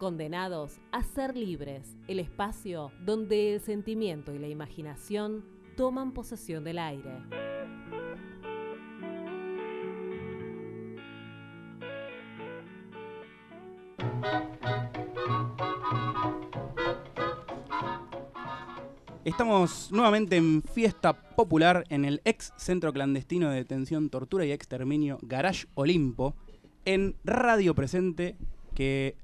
Condenados a ser libres, el espacio donde el sentimiento y la imaginación toman posesión del aire. Estamos nuevamente en fiesta popular en el ex centro clandestino de detención, tortura y exterminio Garage Olimpo, en Radio Presente, que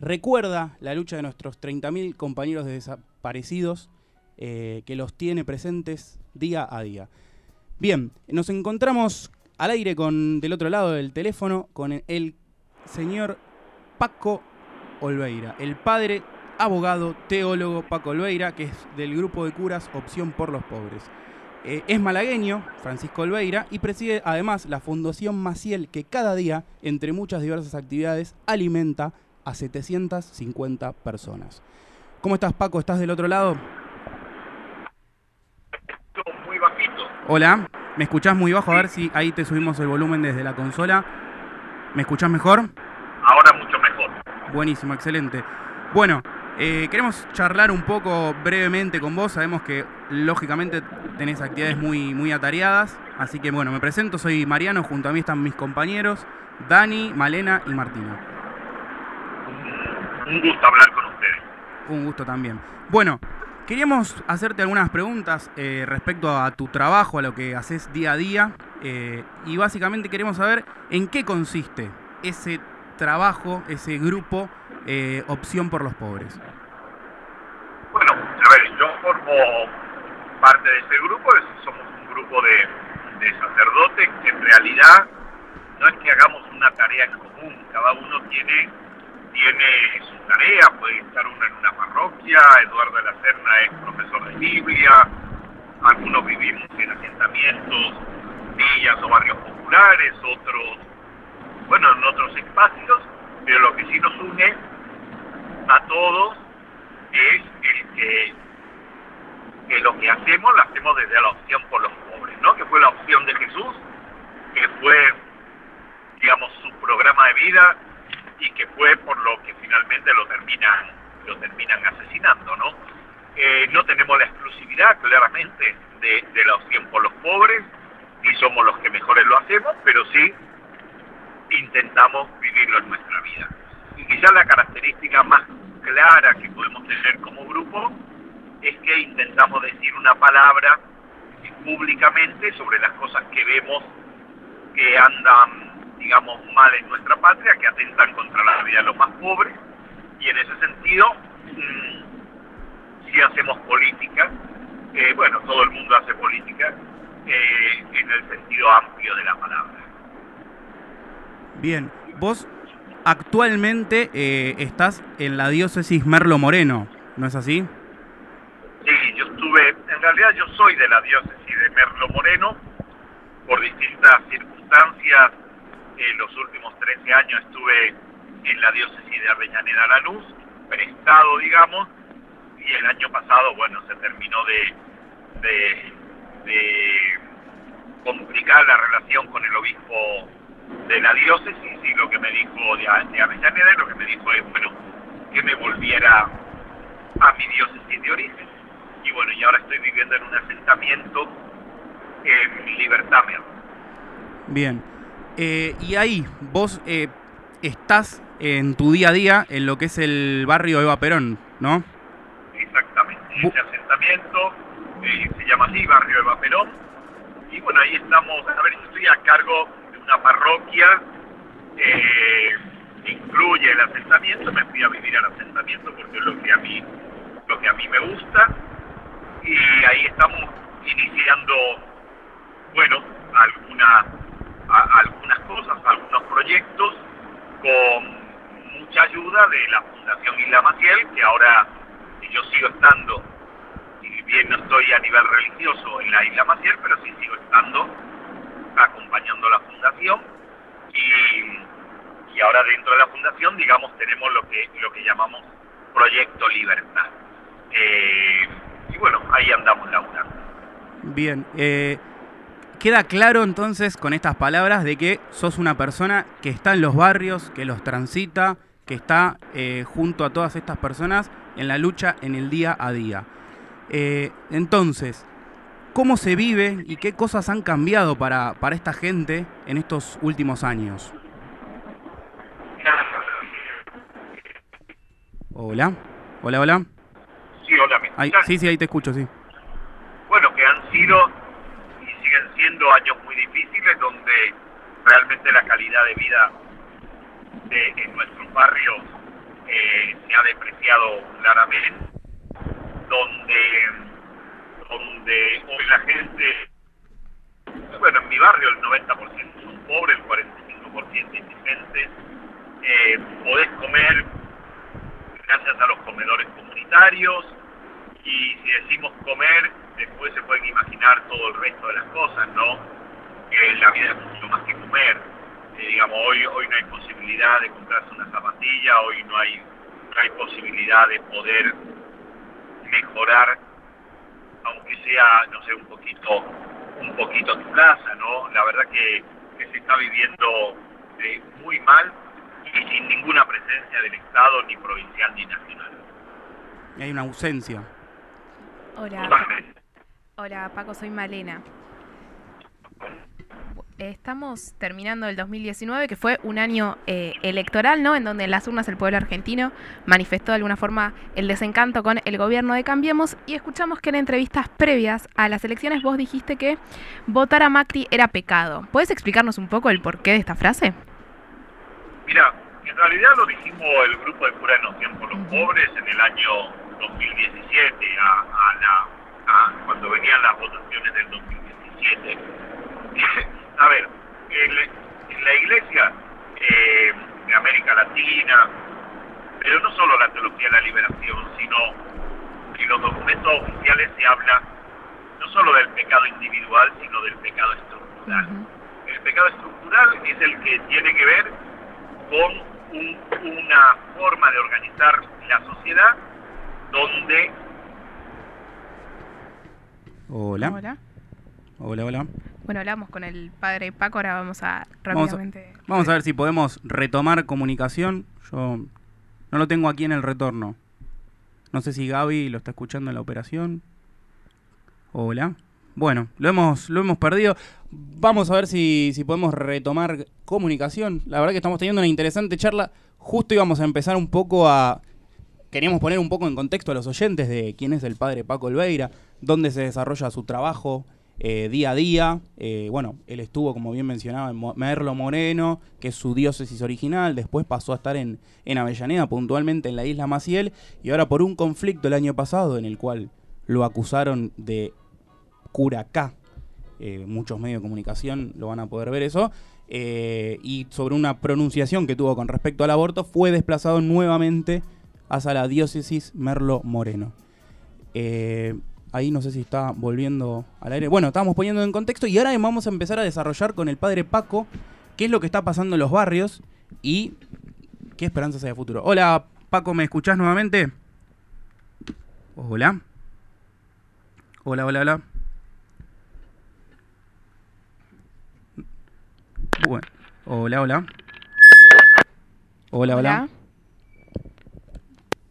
recuerda la lucha de nuestros 30.000 compañeros de desaparecidos, eh, que los tiene presentes día a día. Bien, nos encontramos al aire con del otro lado del teléfono con el señor Paco Olveira, el padre abogado, teólogo Paco Olveira, que es del grupo de curas Opción por los Pobres. Eh, es malagueño, Francisco Olveira, y preside además la Fundación Maciel, que cada día, entre muchas diversas actividades, alimenta a 750 personas. ¿Cómo estás, Paco? ¿Estás del otro lado? Muy bajito. Hola, ¿me escuchás muy bajo? A ver si ahí te subimos el volumen desde la consola. ¿Me escuchás mejor? Ahora mucho mejor. Buenísimo, excelente. Bueno, eh, queremos charlar un poco brevemente con vos. Sabemos que lógicamente tenés actividades muy, muy atareadas. Así que bueno, me presento, soy Mariano, junto a mí están mis compañeros, Dani, Malena y Martina. Un gusto hablar con ustedes. Un gusto también. Bueno, queríamos hacerte algunas preguntas eh, respecto a tu trabajo, a lo que haces día a día. Eh, y básicamente queremos saber en qué consiste ese trabajo, ese grupo eh, Opción por los Pobres. Bueno, a ver, yo formo parte de ese grupo, somos un grupo de, de sacerdotes que en realidad no es que hagamos una tarea en común, cada uno tiene tiene su tarea, puede estar uno en una parroquia, Eduardo de la Serna es profesor de Biblia, algunos vivimos en asentamientos, villas o barrios populares, otros, bueno, en otros espacios, pero lo que sí nos une a todos es el que, que lo que hacemos lo hacemos desde la opción por los pobres, ¿no? Que fue la opción de Jesús, que fue, digamos, su programa de vida y que fue por lo que finalmente lo terminan, lo terminan asesinando, ¿no? Eh, no tenemos la exclusividad, claramente, de, de la opción por los pobres, ni somos los que mejores lo hacemos, pero sí intentamos vivirlo en nuestra vida. Y quizás la característica más clara que podemos tener como grupo es que intentamos decir una palabra públicamente sobre las cosas que vemos que andan digamos, mal en nuestra patria, que atentan contra la vida de los más pobres, y en ese sentido, mm, si hacemos política, eh, bueno, todo el mundo hace política eh, en el sentido amplio de la palabra. Bien, vos actualmente eh, estás en la diócesis Merlo Moreno, ¿no es así? Sí, yo estuve, en realidad yo soy de la diócesis de Merlo Moreno, por distintas circunstancias los últimos 13 años estuve en la diócesis de Avellaneda Lanús, prestado, digamos, y el año pasado, bueno, se terminó de, de, complicar la relación con el obispo de la diócesis y lo que me dijo de, de Avellaneda, lo que me dijo es, bueno, que me volviera a mi diócesis de origen. Y bueno, y ahora estoy viviendo en un asentamiento en Libertad Bien. Eh, y ahí, vos eh, estás en tu día a día en lo que es el barrio Eva Perón, ¿no? Exactamente. Ese asentamiento eh, se llama así, barrio Eva Perón. Y bueno, ahí estamos, a ver, yo estoy a cargo de una parroquia que incluye el asentamiento. Me fui a vivir al asentamiento porque es lo que a mí, lo que a mí me gusta. Y ahí estamos iniciando, bueno, alguna algunas cosas, algunos proyectos con mucha ayuda de la Fundación Isla Maciel, que ahora yo sigo estando, si bien no estoy a nivel religioso en la Isla Maciel, pero sí sigo estando acompañando a la Fundación y, y ahora dentro de la Fundación, digamos, tenemos lo que, lo que llamamos Proyecto Libertad. Eh, y bueno, ahí andamos laburando. Bien, eh, Queda claro entonces con estas palabras de que sos una persona que está en los barrios, que los transita, que está eh, junto a todas estas personas en la lucha en el día a día. Eh, entonces, ¿cómo se vive y qué cosas han cambiado para, para esta gente en estos últimos años? Hola, hola, hola. Sí, hola, ¿me Ahí- escuchan? sí, sí, ahí te escucho, sí. Bueno, que han sido siendo años muy difíciles donde realmente la calidad de vida en nuestros barrios eh, se ha depreciado claramente, donde, donde hoy la gente, bueno, en mi barrio el 90% son pobres, el 45% indigentes, eh, podés comer gracias a los comedores comunitarios, y si decimos comer, después se pueden imaginar todo el resto de las cosas, ¿no? Que la vida es mucho más que comer. Eh, digamos, hoy, hoy no hay posibilidad de comprarse una zapatilla, hoy no hay, no hay posibilidad de poder mejorar, aunque sea, no sé, un poquito, un poquito tu casa, ¿no? La verdad que, que se está viviendo eh, muy mal y sin ninguna presencia del Estado, ni provincial ni nacional. Y hay una ausencia. Hola, Totalmente. Hola Paco, soy Malena. Estamos terminando el 2019, que fue un año eh, electoral, ¿no? En donde en las urnas el pueblo argentino manifestó de alguna forma el desencanto con el gobierno de Cambiemos y escuchamos que en entrevistas previas a las elecciones vos dijiste que votar a Macri era pecado. ¿Puedes explicarnos un poco el porqué de esta frase? Mira, en realidad lo dijimos el grupo de Cura de Noción por los Pobres en el año 2017, a, a la, a- cuando venían las votaciones del 2017. a ver, en, en la iglesia eh, de América Latina, pero no solo la teología de la liberación, sino en los documentos oficiales se habla no solo del pecado individual, sino del pecado estructural. El pecado estructural es el que tiene que ver con un- una forma de organizar la sociedad donde Hola, Hola. hola, hola. Bueno, hablamos con el padre Paco, ahora vamos a Vamos a- rápidamente... Vamos a ver si podemos retomar comunicación. Yo no lo tengo aquí en el retorno. No sé si Gaby lo está escuchando en la operación. Hola. Bueno, lo hemos, lo hemos perdido. Vamos a ver si, si podemos retomar comunicación. La verdad que estamos teniendo una interesante charla. Justo íbamos a empezar un poco a... Queríamos poner un poco en contexto a los oyentes de quién es el padre Paco Olveira, dónde se desarrolla su trabajo eh, día a día. Eh, bueno, él estuvo, como bien mencionaba, en Merlo Moreno, que es su diócesis original. Después pasó a estar en, en Avellaneda, puntualmente en la isla Maciel. Y ahora por un conflicto el año pasado en el cual lo acusaron de curacá. Eh, muchos medios de comunicación lo van a poder ver eso. y sobre una pronunciación que tuvo con respecto al aborto, fue desplazado nuevamente hacia la diócesis Merlo Moreno. Ahí no sé si está volviendo al aire. Bueno, estábamos poniendo en contexto y ahora vamos a empezar a desarrollar con el padre Paco qué es lo que está pasando en los barrios y qué esperanzas hay a futuro. Hola, Paco, ¿me escuchás nuevamente? Hola. Hola, hola, hola. Bueno, hola, hola. Hola, hola.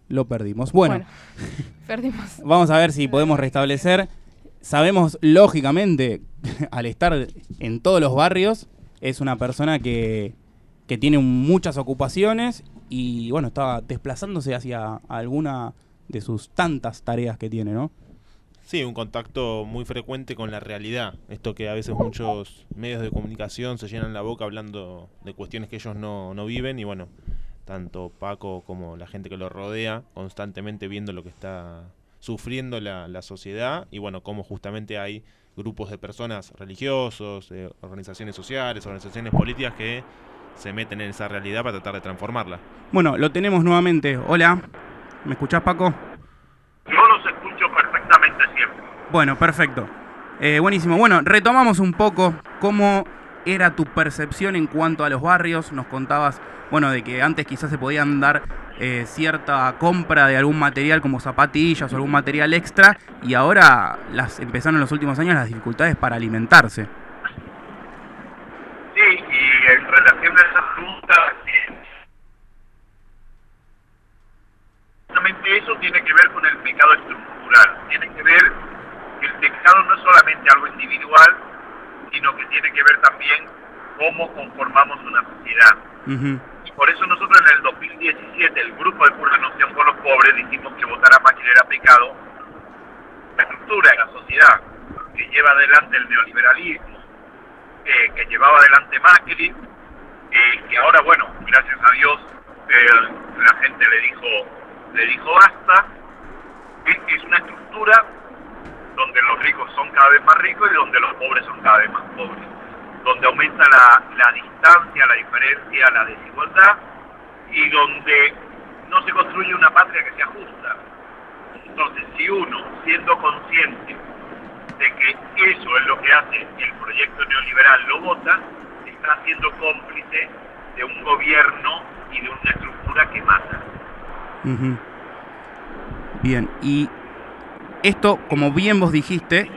Lo perdimos. Bueno, perdimos. vamos a ver si podemos restablecer. Sabemos, lógicamente, al estar en todos los barrios, es una persona que, que tiene muchas ocupaciones y, bueno, estaba desplazándose hacia alguna de sus tantas tareas que tiene, ¿no? Sí, un contacto muy frecuente con la realidad. Esto que a veces muchos medios de comunicación se llenan la boca hablando de cuestiones que ellos no, no viven y bueno, tanto Paco como la gente que lo rodea constantemente viendo lo que está sufriendo la, la sociedad y bueno, cómo justamente hay grupos de personas religiosos, eh, organizaciones sociales, organizaciones políticas que se meten en esa realidad para tratar de transformarla. Bueno, lo tenemos nuevamente. Hola, ¿me escuchás, Paco? yo los escucho perfectamente siempre. Bueno, perfecto. Eh, buenísimo. Bueno, retomamos un poco cómo era tu percepción en cuanto a los barrios. Nos contabas, bueno, de que antes quizás se podían dar eh, cierta compra de algún material como zapatillas o algún material extra y ahora las empezaron en los últimos años las dificultades para alimentarse. Sí, y en relación a esa pregunta, eh, eso tiene que ver con el pecado estructural, tiene que ver que el pecado no es solamente algo individual, sino que tiene que ver también cómo conformamos una sociedad. Y por eso nosotros en el 2017, el grupo de pura noción por los pobres, dijimos que votar a era pecado. La estructura de la sociedad que lleva adelante el neoliberalismo, eh, que llevaba adelante Macri, eh, que ahora, bueno, gracias a Dios, eh, la gente le dijo, le dijo basta, es una estructura donde los ricos son cada vez más ricos y donde los pobres son cada vez más pobres, donde aumenta la, la distancia, la diferencia, la desigualdad y donde no se construye una patria que sea justa. Entonces, si uno, siendo consciente de que eso es lo que hace el proyecto neoliberal, lo vota, está siendo cómplice de un gobierno y de una estructura que mata. Bien, y esto, como bien vos dijiste,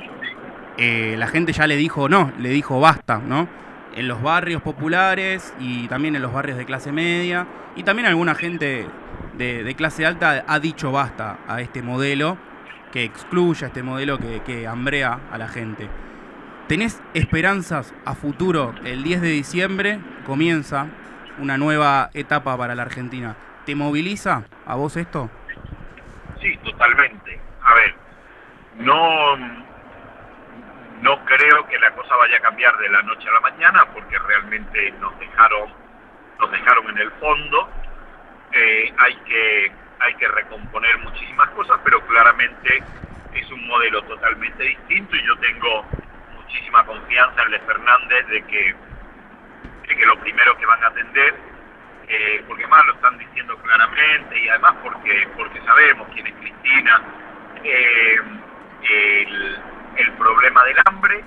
eh, la gente ya le dijo no, le dijo basta, ¿no? En los barrios populares y también en los barrios de clase media y también alguna gente de, clase alta ha dicho basta a este modelo que excluye, a este modelo que, que hambrea a la gente. ¿Tenés esperanzas a futuro? El 10 de diciembre comienza una nueva etapa para la Argentina. ¿Te moviliza a vos esto? Sí, totalmente. A ver, no, no creo que la cosa vaya a cambiar de la noche a la mañana porque realmente nos dejaron, nos dejaron en el fondo. Eh, hay que hay que recomponer muchísimas cosas, pero claramente es un modelo totalmente distinto y yo tengo muchísima confianza en Les Fernández de que, de que lo primero que van a atender, eh, porque más lo están diciendo claramente y además porque, porque sabemos quién es Cristina, eh, el, problema del hambre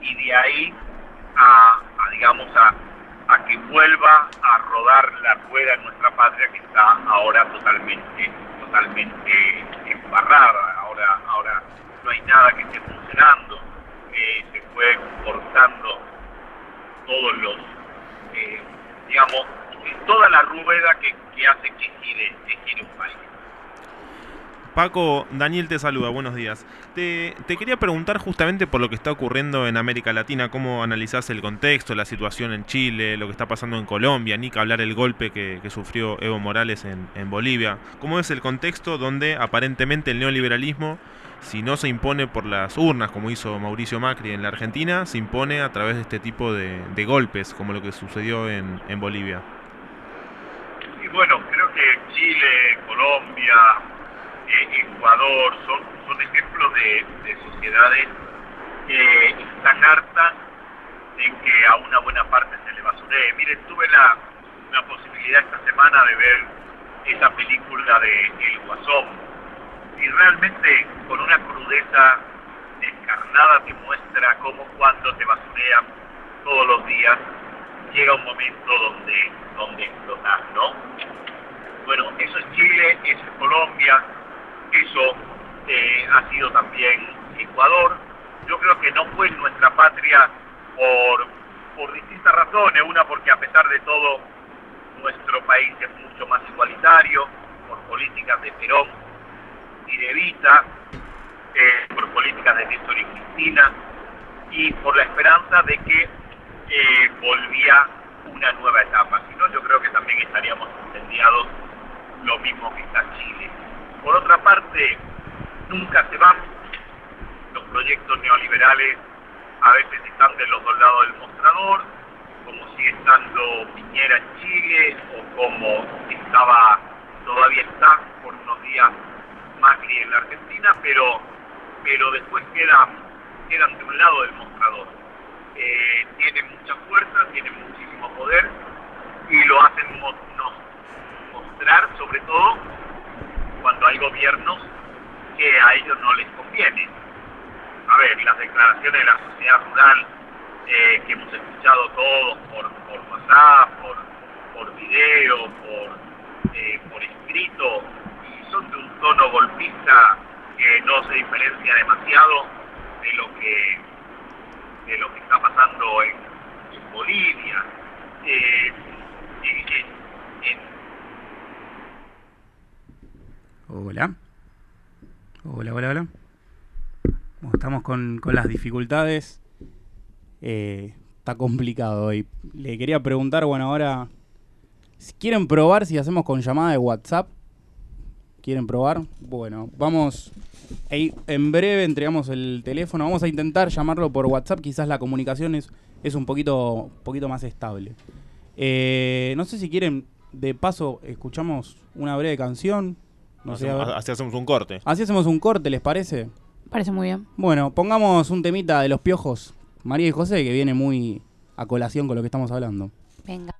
y de ahí a, digamos, a, a que vuelva a rodar la rueda en nuestra patria que está ahora totalmente, totalmente embarrada. Ahora, ahora no hay nada que esté funcionando. Eh, se fue cortando todos los, eh, digamos, toda la rueda que, que hace que gire, que gire un país. Paco, Daniel te saluda, buenos días. Te, quería preguntar justamente por lo que está ocurriendo en América Latina, cómo analizás el contexto, la situación en Chile, lo que está pasando en Colombia, ni que hablar el golpe que, sufrió Evo Morales en, Bolivia. ¿Cómo es el contexto donde aparentemente el neoliberalismo, si no se impone por las urnas, como hizo Mauricio Macri en la Argentina, se impone a través de este tipo de, golpes, como lo que sucedió en, en Bolivia? Y bueno, creo que Chile, Colombia, Ecuador, son, son ejemplos de, sociedades que están hartas de que a una buena parte se le basuree. Miren, tuve la, la posibilidad esta semana de ver esa película de El Guasón y realmente con una crudeza descarnada te muestra cómo cuando te basurean todos los días llega un momento donde, donde explotas, ¿no? Bueno, eso es Chile, eso es Colombia, eso eh, ha sido también Ecuador. Yo creo que no fue nuestra patria por, por distintas razones. Una porque a pesar de todo nuestro país es mucho más igualitario, por políticas de Perón y de Vita, eh, por políticas de Néstor y Cristina, y por la esperanza de que eh, volvía una nueva etapa. Si no, yo creo que también estaríamos incendiados lo mismo que está Chile. Por otra parte, nunca se van. Los proyectos neoliberales a veces están de los dos lados del mostrador, como sigue estando Piñera en Chile o como estaba, todavía está por unos días Macri en la Argentina, pero, pero después quedan, quedan de un lado del mostrador. Eh, tienen mucha fuerza, tienen muchísimo poder y lo hacen mostrar sobre todo cuando hay gobiernos que a ellos no les conviene. A ver, las declaraciones de la sociedad rural eh, que hemos escuchado todos por, por WhatsApp, por, por video, por, eh, por escrito, y son de un tono golpista que no se diferencia demasiado de lo que de lo que está pasando en, en Bolivia. Eh, Hola. Hola, hola, hola. Estamos con, con las dificultades. Eh, está complicado hoy. Le quería preguntar, bueno, ahora, si quieren probar si hacemos con llamada de WhatsApp. ¿Quieren probar? Bueno, vamos. en breve entregamos el teléfono. Vamos a intentar llamarlo por WhatsApp. Quizás la comunicación es, es un poquito, poquito más estable. Eh, no sé si quieren, de paso, escuchamos una breve canción. No sé. Así hacemos un corte. Así hacemos un corte, ¿les parece? Parece muy bien. Bueno, pongamos un temita de los piojos, María y José, que viene muy a colación con lo que estamos hablando. Venga.